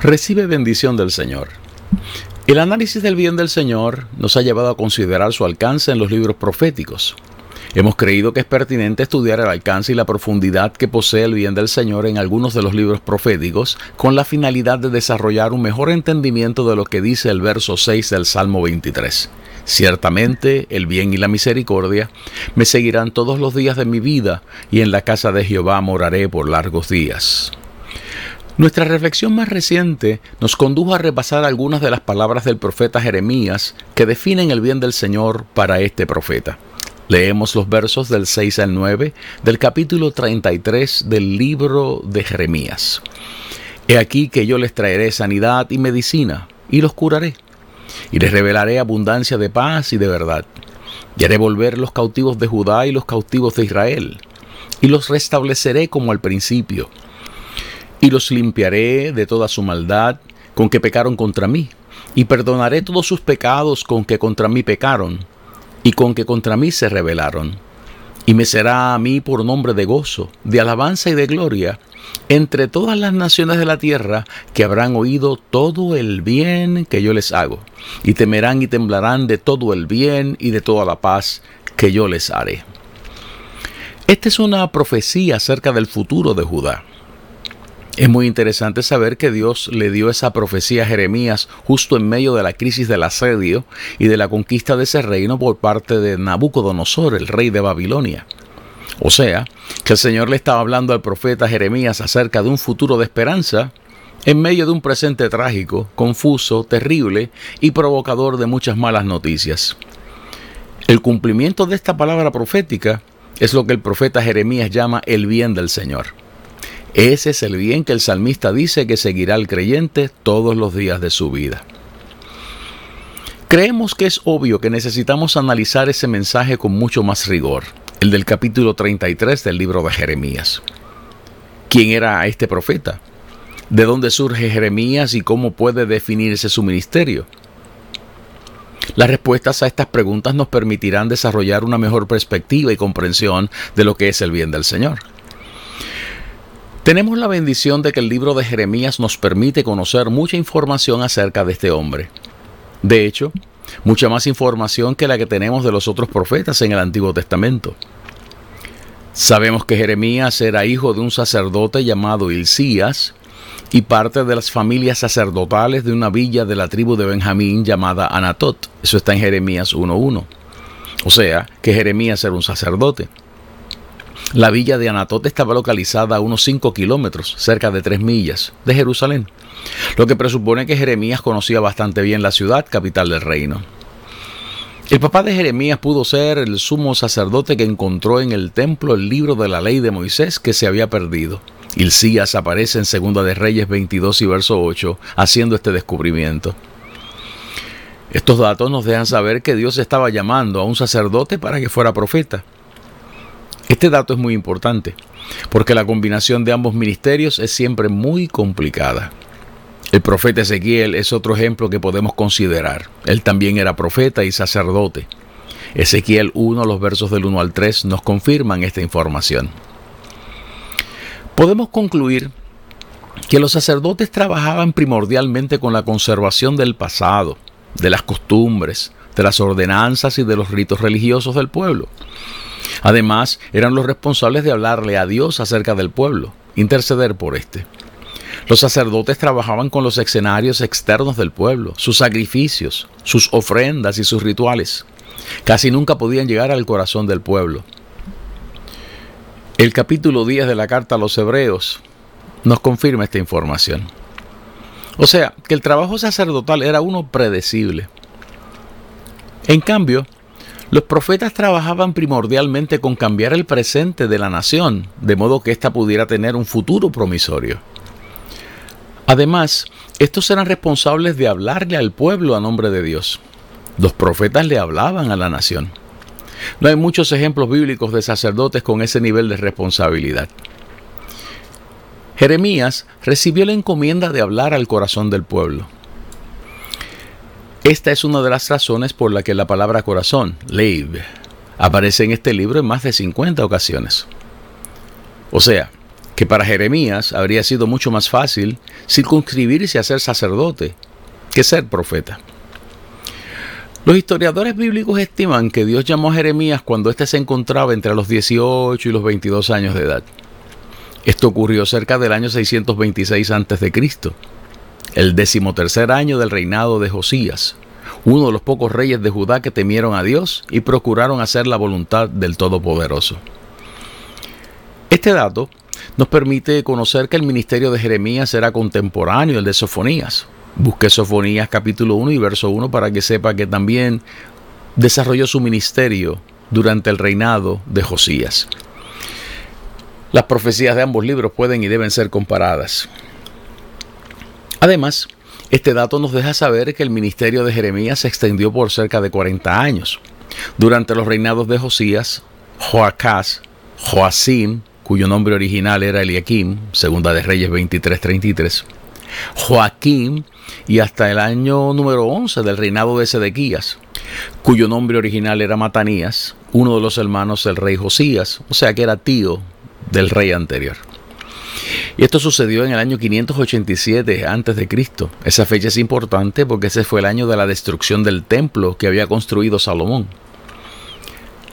Recibe bendición del Señor. El análisis del bien del Señor nos ha llevado a considerar su alcance en los libros proféticos. Hemos creído que es pertinente estudiar el alcance y la profundidad que posee el bien del Señor en algunos de los libros proféticos con la finalidad de desarrollar un mejor entendimiento de lo que dice el verso 6 del Salmo 23. Ciertamente el bien y la misericordia me seguirán todos los días de mi vida y en la casa de Jehová moraré por largos días. Nuestra reflexión más reciente nos condujo a repasar algunas de las palabras del profeta Jeremías que definen el bien del Señor para este profeta. Leemos los versos del 6 al 9 del capítulo 33 del libro de Jeremías. He aquí que yo les traeré sanidad y medicina, y los curaré, y les revelaré abundancia de paz y de verdad, y haré volver los cautivos de Judá y los cautivos de Israel, y los restableceré como al principio y los limpiaré de toda su maldad con que pecaron contra mí, y perdonaré todos sus pecados con que contra mí pecaron, y con que contra mí se rebelaron. Y me será a mí por nombre de gozo, de alabanza y de gloria, entre todas las naciones de la tierra que habrán oído todo el bien que yo les hago, y temerán y temblarán de todo el bien y de toda la paz que yo les haré. Esta es una profecía acerca del futuro de Judá. Es muy interesante saber que Dios le dio esa profecía a Jeremías justo en medio de la crisis del asedio y de la conquista de ese reino por parte de Nabucodonosor, el rey de Babilonia. O sea, que el Señor le estaba hablando al profeta Jeremías acerca de un futuro de esperanza en medio de un presente trágico, confuso, terrible y provocador de muchas malas noticias. El cumplimiento de esta palabra profética es lo que el profeta Jeremías llama el bien del Señor. Ese es el bien que el salmista dice que seguirá al creyente todos los días de su vida. Creemos que es obvio que necesitamos analizar ese mensaje con mucho más rigor, el del capítulo 33 del libro de Jeremías. ¿Quién era este profeta? ¿De dónde surge Jeremías y cómo puede definirse su ministerio? Las respuestas a estas preguntas nos permitirán desarrollar una mejor perspectiva y comprensión de lo que es el bien del Señor. Tenemos la bendición de que el libro de Jeremías nos permite conocer mucha información acerca de este hombre. De hecho, mucha más información que la que tenemos de los otros profetas en el Antiguo Testamento. Sabemos que Jeremías era hijo de un sacerdote llamado Hilcías y parte de las familias sacerdotales de una villa de la tribu de Benjamín llamada Anatot. Eso está en Jeremías 1.1. O sea, que Jeremías era un sacerdote. La villa de Anatot estaba localizada a unos 5 kilómetros, cerca de 3 millas, de Jerusalén, lo que presupone que Jeremías conocía bastante bien la ciudad, capital del reino. El papá de Jeremías pudo ser el sumo sacerdote que encontró en el templo el libro de la ley de Moisés que se había perdido. Hilcías aparece en Segunda de Reyes 22 y verso 8 haciendo este descubrimiento. Estos datos nos dejan saber que Dios estaba llamando a un sacerdote para que fuera profeta. Este dato es muy importante, porque la combinación de ambos ministerios es siempre muy complicada. El profeta Ezequiel es otro ejemplo que podemos considerar. Él también era profeta y sacerdote. Ezequiel 1, los versos del 1 al 3 nos confirman esta información. Podemos concluir que los sacerdotes trabajaban primordialmente con la conservación del pasado, de las costumbres, de las ordenanzas y de los ritos religiosos del pueblo. Además, eran los responsables de hablarle a Dios acerca del pueblo, interceder por éste. Los sacerdotes trabajaban con los escenarios externos del pueblo, sus sacrificios, sus ofrendas y sus rituales. Casi nunca podían llegar al corazón del pueblo. El capítulo 10 de la carta a los Hebreos nos confirma esta información. O sea, que el trabajo sacerdotal era uno predecible. En cambio, los profetas trabajaban primordialmente con cambiar el presente de la nación, de modo que ésta pudiera tener un futuro promisorio. Además, estos eran responsables de hablarle al pueblo a nombre de Dios. Los profetas le hablaban a la nación. No hay muchos ejemplos bíblicos de sacerdotes con ese nivel de responsabilidad. Jeremías recibió la encomienda de hablar al corazón del pueblo. Esta es una de las razones por la que la palabra corazón, Leib, aparece en este libro en más de 50 ocasiones. O sea, que para Jeremías habría sido mucho más fácil circunscribirse a ser sacerdote que ser profeta. Los historiadores bíblicos estiman que Dios llamó a Jeremías cuando éste se encontraba entre los 18 y los 22 años de edad. Esto ocurrió cerca del año 626 a.C el decimotercer año del reinado de Josías, uno de los pocos reyes de Judá que temieron a Dios y procuraron hacer la voluntad del Todopoderoso. Este dato nos permite conocer que el ministerio de Jeremías era contemporáneo al de Sofonías. Busque Sofonías capítulo 1 y verso 1 para que sepa que también desarrolló su ministerio durante el reinado de Josías. Las profecías de ambos libros pueden y deben ser comparadas. Además, este dato nos deja saber que el ministerio de Jeremías se extendió por cerca de 40 años. Durante los reinados de Josías, Joacás, Joacim, cuyo nombre original era Eliakim, segunda de Reyes 23:33, Joaquín y hasta el año número 11 del reinado de Sedequías, cuyo nombre original era Matanías, uno de los hermanos del rey Josías, o sea que era tío del rey anterior. Y esto sucedió en el año 587 a.C. Esa fecha es importante porque ese fue el año de la destrucción del templo que había construido Salomón.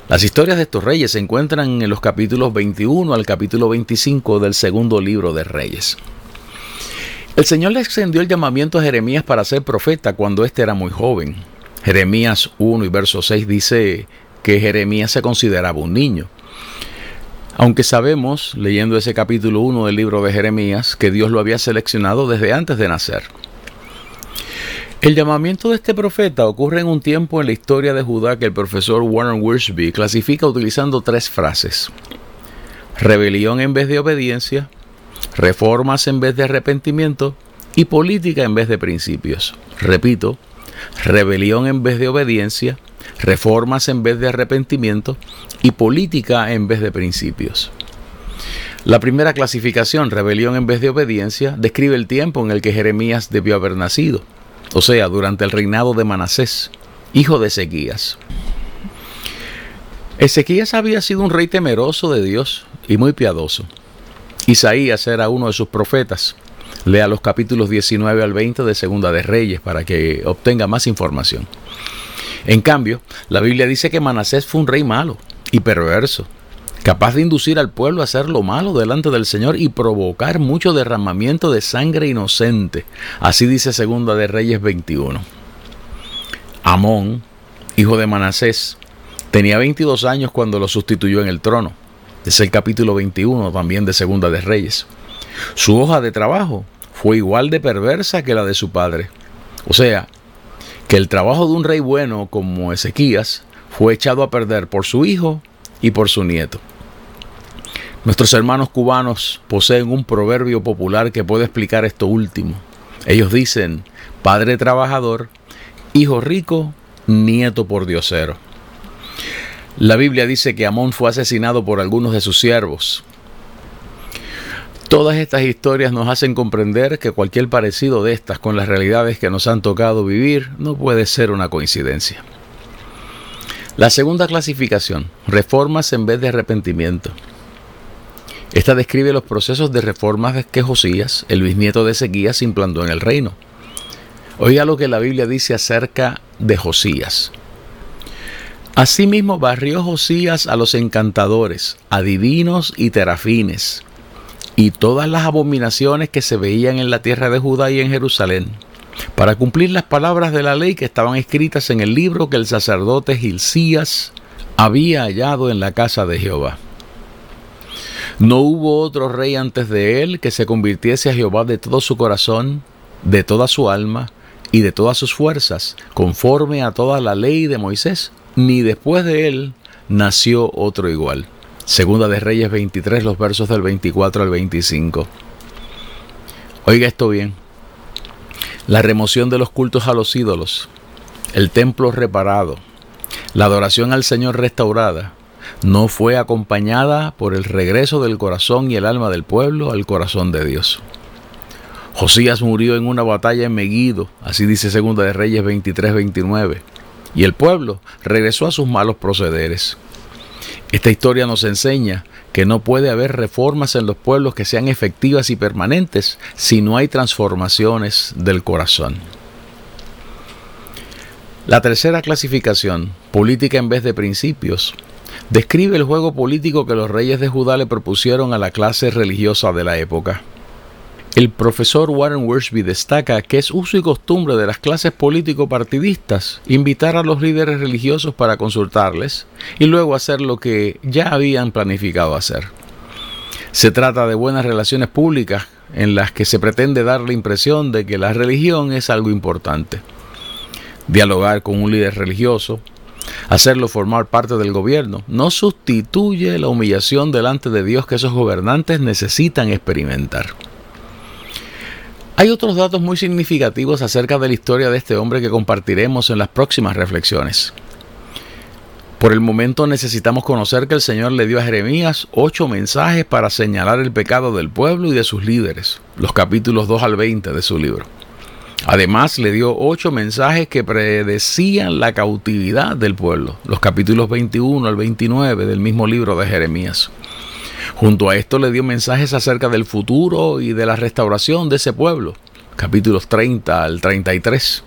Las historias de estos reyes se encuentran en los capítulos 21 al capítulo 25 del segundo libro de Reyes. El Señor le extendió el llamamiento a Jeremías para ser profeta cuando éste era muy joven. Jeremías 1 y verso 6 dice que Jeremías se consideraba un niño. Aunque sabemos, leyendo ese capítulo 1 del libro de Jeremías, que Dios lo había seleccionado desde antes de nacer. El llamamiento de este profeta ocurre en un tiempo en la historia de Judá que el profesor Warren Wiersbe clasifica utilizando tres frases. Rebelión en vez de obediencia, reformas en vez de arrepentimiento y política en vez de principios. Repito, rebelión en vez de obediencia, reformas en vez de arrepentimiento y política en vez de principios. La primera clasificación, rebelión en vez de obediencia, describe el tiempo en el que Jeremías debió haber nacido, o sea, durante el reinado de Manasés, hijo de Ezequías. Ezequías había sido un rey temeroso de Dios y muy piadoso. Isaías era uno de sus profetas. Lea los capítulos 19 al 20 de Segunda de Reyes para que obtenga más información. En cambio, la Biblia dice que Manasés fue un rey malo y perverso, capaz de inducir al pueblo a hacer lo malo delante del Señor y provocar mucho derramamiento de sangre inocente. Así dice Segunda de Reyes 21. Amón, hijo de Manasés, tenía 22 años cuando lo sustituyó en el trono. Es el capítulo 21 también de Segunda de Reyes. Su hoja de trabajo fue igual de perversa que la de su padre. O sea, que el trabajo de un rey bueno como Ezequías fue echado a perder por su hijo y por su nieto. Nuestros hermanos cubanos poseen un proverbio popular que puede explicar esto último. Ellos dicen, padre trabajador, hijo rico, nieto por diosero. La Biblia dice que Amón fue asesinado por algunos de sus siervos, Todas estas historias nos hacen comprender que cualquier parecido de estas con las realidades que nos han tocado vivir no puede ser una coincidencia. La segunda clasificación, reformas en vez de arrepentimiento. Esta describe los procesos de reformas que Josías, el bisnieto de Ezequías, implantó en el reino. Oiga lo que la Biblia dice acerca de Josías. Asimismo barrió Josías a los encantadores, adivinos y terafines, y todas las abominaciones que se veían en la tierra de Judá y en Jerusalén, para cumplir las palabras de la ley que estaban escritas en el libro que el sacerdote Gilcías había hallado en la casa de Jehová. No hubo otro rey antes de él que se convirtiese a Jehová de todo su corazón, de toda su alma y de todas sus fuerzas, conforme a toda la ley de Moisés, ni después de él nació otro igual. Segunda de Reyes 23, los versos del 24 al 25. Oiga esto bien. La remoción de los cultos a los ídolos, el templo reparado, la adoración al Señor restaurada, no fue acompañada por el regreso del corazón y el alma del pueblo al corazón de Dios. Josías murió en una batalla en Megiddo, así dice Segunda de Reyes 23-29, y el pueblo regresó a sus malos procederes. Esta historia nos enseña que no puede haber reformas en los pueblos que sean efectivas y permanentes si no hay transformaciones del corazón. La tercera clasificación, política en vez de principios, describe el juego político que los reyes de Judá le propusieron a la clase religiosa de la época. El profesor Warren Wiersbe destaca que es uso y costumbre de las clases político-partidistas invitar a los líderes religiosos para consultarles y luego hacer lo que ya habían planificado hacer. Se trata de buenas relaciones públicas en las que se pretende dar la impresión de que la religión es algo importante. Dialogar con un líder religioso, hacerlo formar parte del gobierno, no sustituye la humillación delante de Dios que esos gobernantes necesitan experimentar. Hay otros datos muy significativos acerca de la historia de este hombre que compartiremos en las próximas reflexiones. Por el momento necesitamos conocer que el Señor le dio a Jeremías ocho mensajes para señalar el pecado del pueblo y de sus líderes, los capítulos 2 al 20 de su libro. Además le dio ocho mensajes que predecían la cautividad del pueblo, los capítulos 21 al 29 del mismo libro de Jeremías. Junto a esto le dio mensajes acerca del futuro y de la restauración de ese pueblo, capítulos 30 al 33.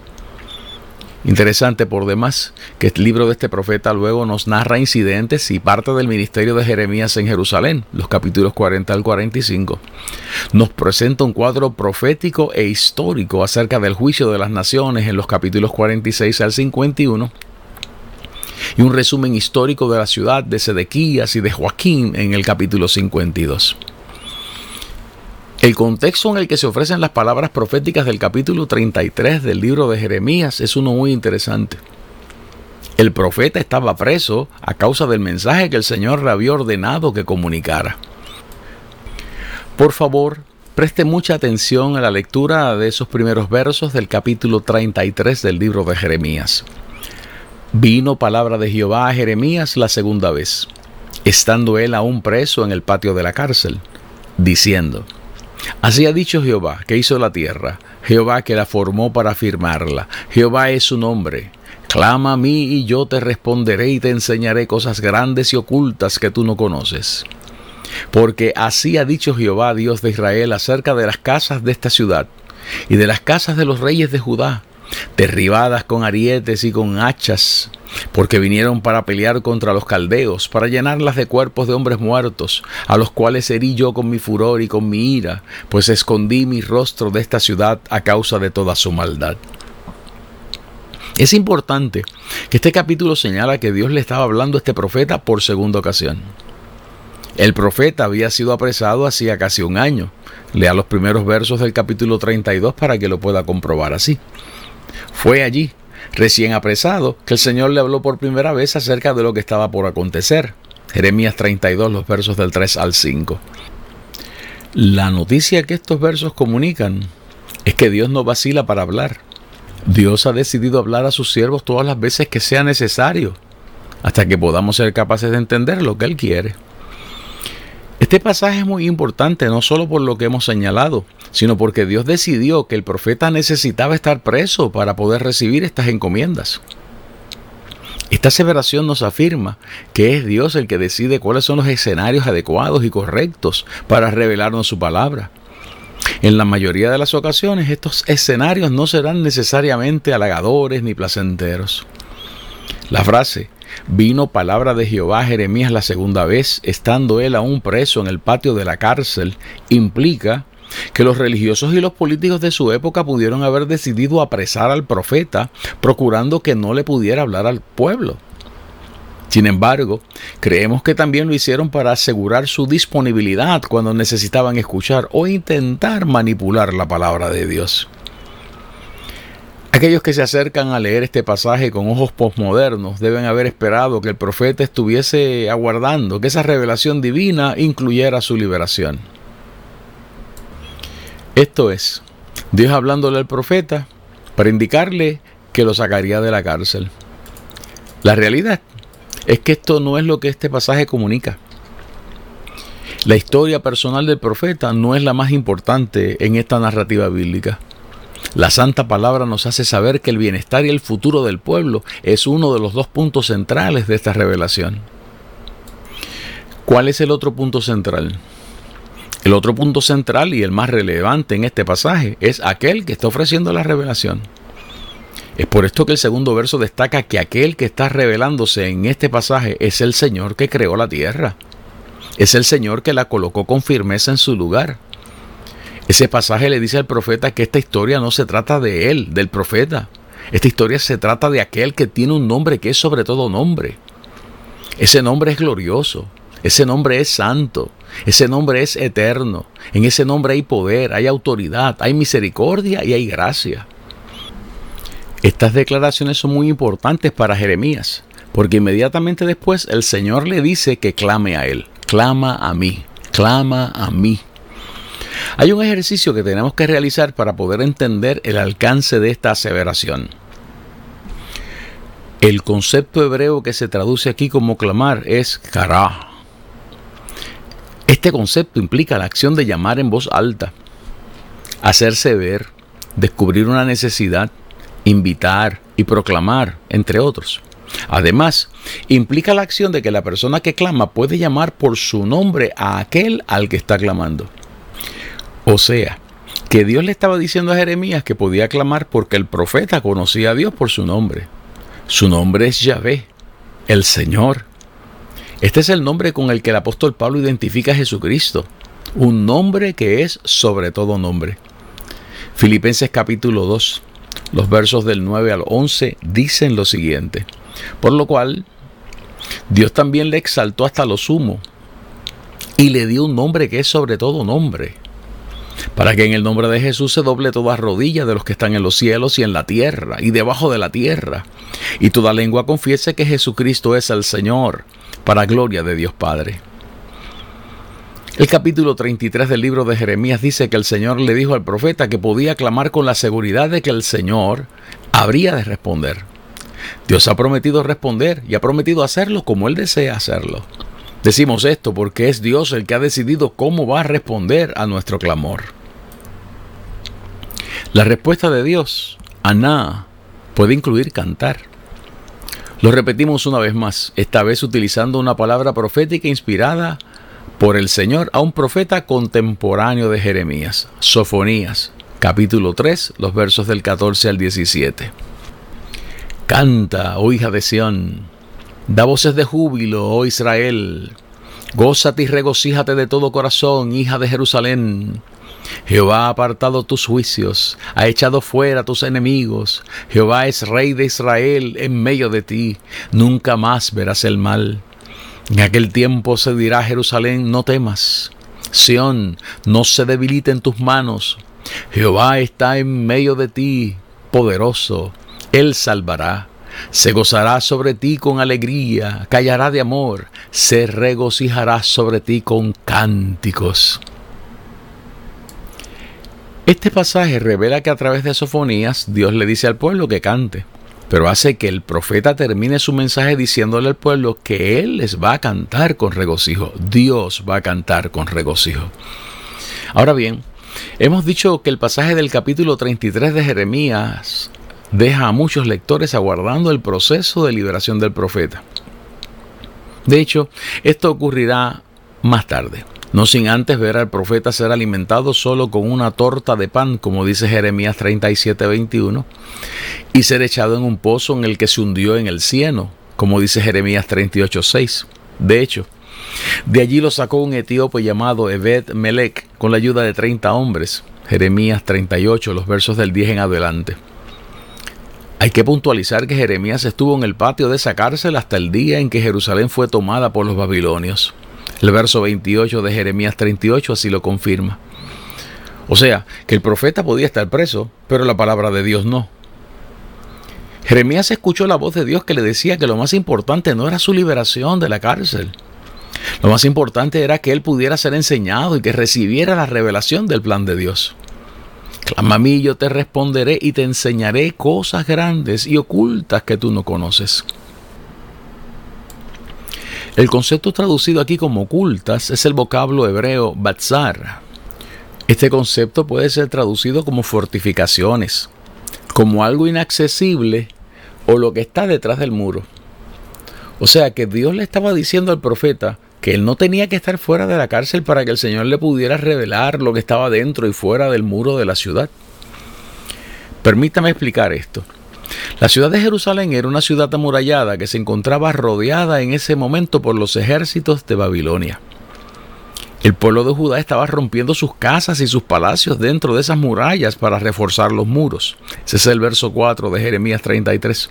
Interesante por demás que el libro de este profeta luego nos narra incidentes y parte del ministerio de Jeremías en Jerusalén, los capítulos 40 al 45. Nos presenta un cuadro profético e histórico acerca del juicio de las naciones en los capítulos 46 al 51 y un resumen histórico de la ciudad de Sedequías y de Joaquín en el capítulo 52. El contexto en el que se ofrecen las palabras proféticas del capítulo 33 del libro de Jeremías es uno muy interesante. El profeta estaba preso a causa del mensaje que el Señor le había ordenado que comunicara. Por favor, preste mucha atención a la lectura de esos primeros versos del capítulo 33 del libro de Jeremías. Vino palabra de Jehová a Jeremías la segunda vez, estando él aún preso en el patio de la cárcel, diciendo, Así ha dicho Jehová, que hizo la tierra, Jehová que la formó para firmarla, Jehová es su nombre. Clama a mí y yo te responderé y te enseñaré cosas grandes y ocultas que tú no conoces. Porque así ha dicho Jehová, Dios de Israel, acerca de las casas de esta ciudad y de las casas de los reyes de Judá, derribadas con arietes y con hachas, porque vinieron para pelear contra los caldeos, para llenarlas de cuerpos de hombres muertos, a los cuales herí yo con mi furor y con mi ira, pues escondí mi rostro de esta ciudad a causa de toda su maldad. Es importante que este capítulo señala que Dios le estaba hablando a este profeta por segunda ocasión. El profeta había sido apresado hacía casi un año. Lea los primeros versos del capítulo 32 para que lo pueda comprobar así. Fue allí, recién apresado, que el Señor le habló por primera vez acerca de lo que estaba por acontecer. Jeremías 32, los versos del 3 al 5. La noticia que estos versos comunican es que Dios no vacila para hablar. Dios ha decidido hablar a sus siervos todas las veces que sea necesario, hasta que podamos ser capaces de entender lo que Él quiere. Este pasaje es muy importante no solo por lo que hemos señalado, sino porque Dios decidió que el profeta necesitaba estar preso para poder recibir estas encomiendas. Esta aseveración nos afirma que es Dios el que decide cuáles son los escenarios adecuados y correctos para revelarnos su palabra. En la mayoría de las ocasiones estos escenarios no serán necesariamente halagadores ni placenteros. La frase, vino palabra de Jehová a Jeremías la segunda vez, estando él aún preso en el patio de la cárcel, implica que los religiosos y los políticos de su época pudieron haber decidido apresar al profeta, procurando que no le pudiera hablar al pueblo. Sin embargo, creemos que también lo hicieron para asegurar su disponibilidad cuando necesitaban escuchar o intentar manipular la palabra de Dios. Aquellos que se acercan a leer este pasaje con ojos posmodernos deben haber esperado que el profeta estuviese aguardando que esa revelación divina incluyera su liberación. Esto es, Dios hablándole al profeta para indicarle que lo sacaría de la cárcel. La realidad es que esto no es lo que este pasaje comunica. La historia personal del profeta no es la más importante en esta narrativa bíblica. La santa palabra nos hace saber que el bienestar y el futuro del pueblo es uno de los dos puntos centrales de esta revelación. ¿Cuál es el otro punto central? El otro punto central y el más relevante en este pasaje es aquel que está ofreciendo la revelación. Es por esto que el segundo verso destaca que aquel que está revelándose en este pasaje es el Señor que creó la tierra. Es el Señor que la colocó con firmeza en su lugar. Ese pasaje le dice al profeta que esta historia no se trata de él, del profeta. Esta historia se trata de aquel que tiene un nombre que es sobre todo nombre. Ese nombre es glorioso, ese nombre es santo, ese nombre es eterno. En ese nombre hay poder, hay autoridad, hay misericordia y hay gracia. Estas declaraciones son muy importantes para Jeremías, porque inmediatamente después el Señor le dice que clame a Él, clama a mí, clama a mí. Hay un ejercicio que tenemos que realizar para poder entender el alcance de esta aseveración. El concepto hebreo que se traduce aquí como clamar es kará. Este concepto implica la acción de llamar en voz alta, hacerse ver, descubrir una necesidad, invitar y proclamar, entre otros. Además, implica la acción de que la persona que clama puede llamar por su nombre a aquel al que está clamando. O sea, que Dios le estaba diciendo a Jeremías que podía clamar porque el profeta conocía a Dios por su nombre. Su nombre es Yahvé, el Señor. Este es el nombre con el que el apóstol Pablo identifica a Jesucristo, un nombre que es sobre todo nombre. Filipenses capítulo 2, los versos del 9 al 11 dicen lo siguiente. Por lo cual, Dios también le exaltó hasta lo sumo y le dio un nombre que es sobre todo nombre, para que en el nombre de Jesús se doble toda rodilla de los que están en los cielos y en la tierra y debajo de la tierra, y toda lengua confiese que Jesucristo es el Señor, para gloria de Dios Padre. El capítulo 33 del libro de Jeremías dice que el Señor le dijo al profeta que podía clamar con la seguridad de que el Señor habría de responder. Dios ha prometido responder y ha prometido hacerlo como Él desea hacerlo. Decimos esto porque es Dios el que ha decidido cómo va a responder a nuestro clamor. La respuesta de Dios, Aná, puede incluir cantar. Lo repetimos una vez más, esta vez utilizando una palabra profética inspirada por el Señor a un profeta contemporáneo de Jeremías, Sofonías, capítulo 3, los versos del 14 al 17. Canta, oh hija de Sión, da voces de júbilo, oh Israel, gózate y regocíjate de todo corazón, hija de Jerusalén. Jehová ha apartado tus juicios, ha echado fuera tus enemigos. Jehová es rey de Israel en medio de ti, nunca más verás el mal. En aquel tiempo se dirá a Jerusalén, no temas. Sión, no se debilite en tus manos. Jehová está en medio de ti, poderoso. Él salvará. Se gozará sobre ti con alegría, callará de amor, se regocijará sobre ti con cánticos. Este pasaje revela que a través de sofonías Dios le dice al pueblo que cante pero hace que el profeta termine su mensaje diciéndole al pueblo que Él les va a cantar con regocijo. Dios va a cantar con regocijo. Ahora bien, hemos dicho que el pasaje del capítulo 33 de Jeremías deja a muchos lectores aguardando el proceso de liberación del profeta. De hecho, esto ocurrirá más tarde no sin antes ver al profeta ser alimentado solo con una torta de pan, como dice Jeremías 37:21, y ser echado en un pozo en el que se hundió en el cieno, como dice Jeremías 38:6. De hecho, de allí lo sacó un etíope llamado Ebed Melech con la ayuda de 30 hombres. Jeremías 38, los versos del 10 en adelante. Hay que puntualizar que Jeremías estuvo en el patio de esa cárcel hasta el día en que Jerusalén fue tomada por los babilonios. El verso 28 de Jeremías 38 así lo confirma. O sea, que el profeta podía estar preso, pero la palabra de Dios no. Jeremías escuchó la voz de Dios que le decía que lo más importante no era su liberación de la cárcel. Lo más importante era que él pudiera ser enseñado y que recibiera la revelación del plan de Dios. Clama a mí, yo te responderé y te enseñaré cosas grandes y ocultas que tú no conoces. El concepto traducido aquí como ocultas es el vocablo hebreo batzar. Este concepto puede ser traducido como fortificaciones, como algo inaccesible o lo que está detrás del muro. O sea que Dios le estaba diciendo al profeta que él no tenía que estar fuera de la cárcel para que el Señor le pudiera revelar lo que estaba dentro y fuera del muro de la ciudad. Permítame explicar esto. La ciudad de Jerusalén era una ciudad amurallada que se encontraba rodeada en ese momento por los ejércitos de Babilonia. El pueblo de Judá estaba rompiendo sus casas y sus palacios dentro de esas murallas para reforzar los muros. Ese es el verso 4 de Jeremías 33.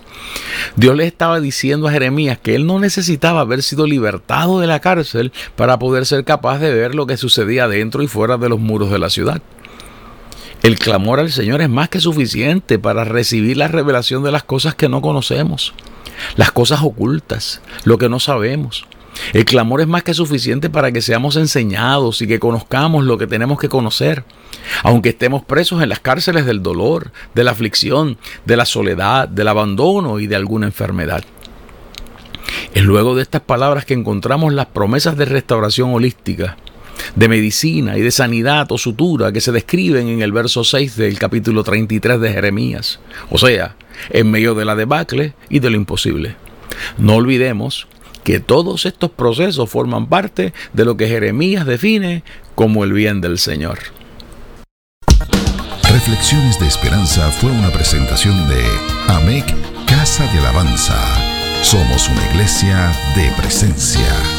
Dios le estaba diciendo a Jeremías que él no necesitaba haber sido libertado de la cárcel para poder ser capaz de ver lo que sucedía dentro y fuera de los muros de la ciudad. El clamor al Señor es más que suficiente para recibir la revelación de las cosas que no conocemos, las cosas ocultas, lo que no sabemos. El clamor es más que suficiente para que seamos enseñados y que conozcamos lo que tenemos que conocer, aunque estemos presos en las cárceles del dolor, de la aflicción, de la soledad, del abandono y de alguna enfermedad. Es luego de estas palabras que encontramos las promesas de restauración holística, de medicina y de sanidad o sutura que se describen en el verso 6 del capítulo 33 de Jeremías, o sea, en medio de la debacle y de lo imposible. No olvidemos que todos estos procesos forman parte de lo que Jeremías define como el bien del Señor. Reflexiones de Esperanza fue una presentación de AMEC Casa de Alabanza. Somos una iglesia de presencia.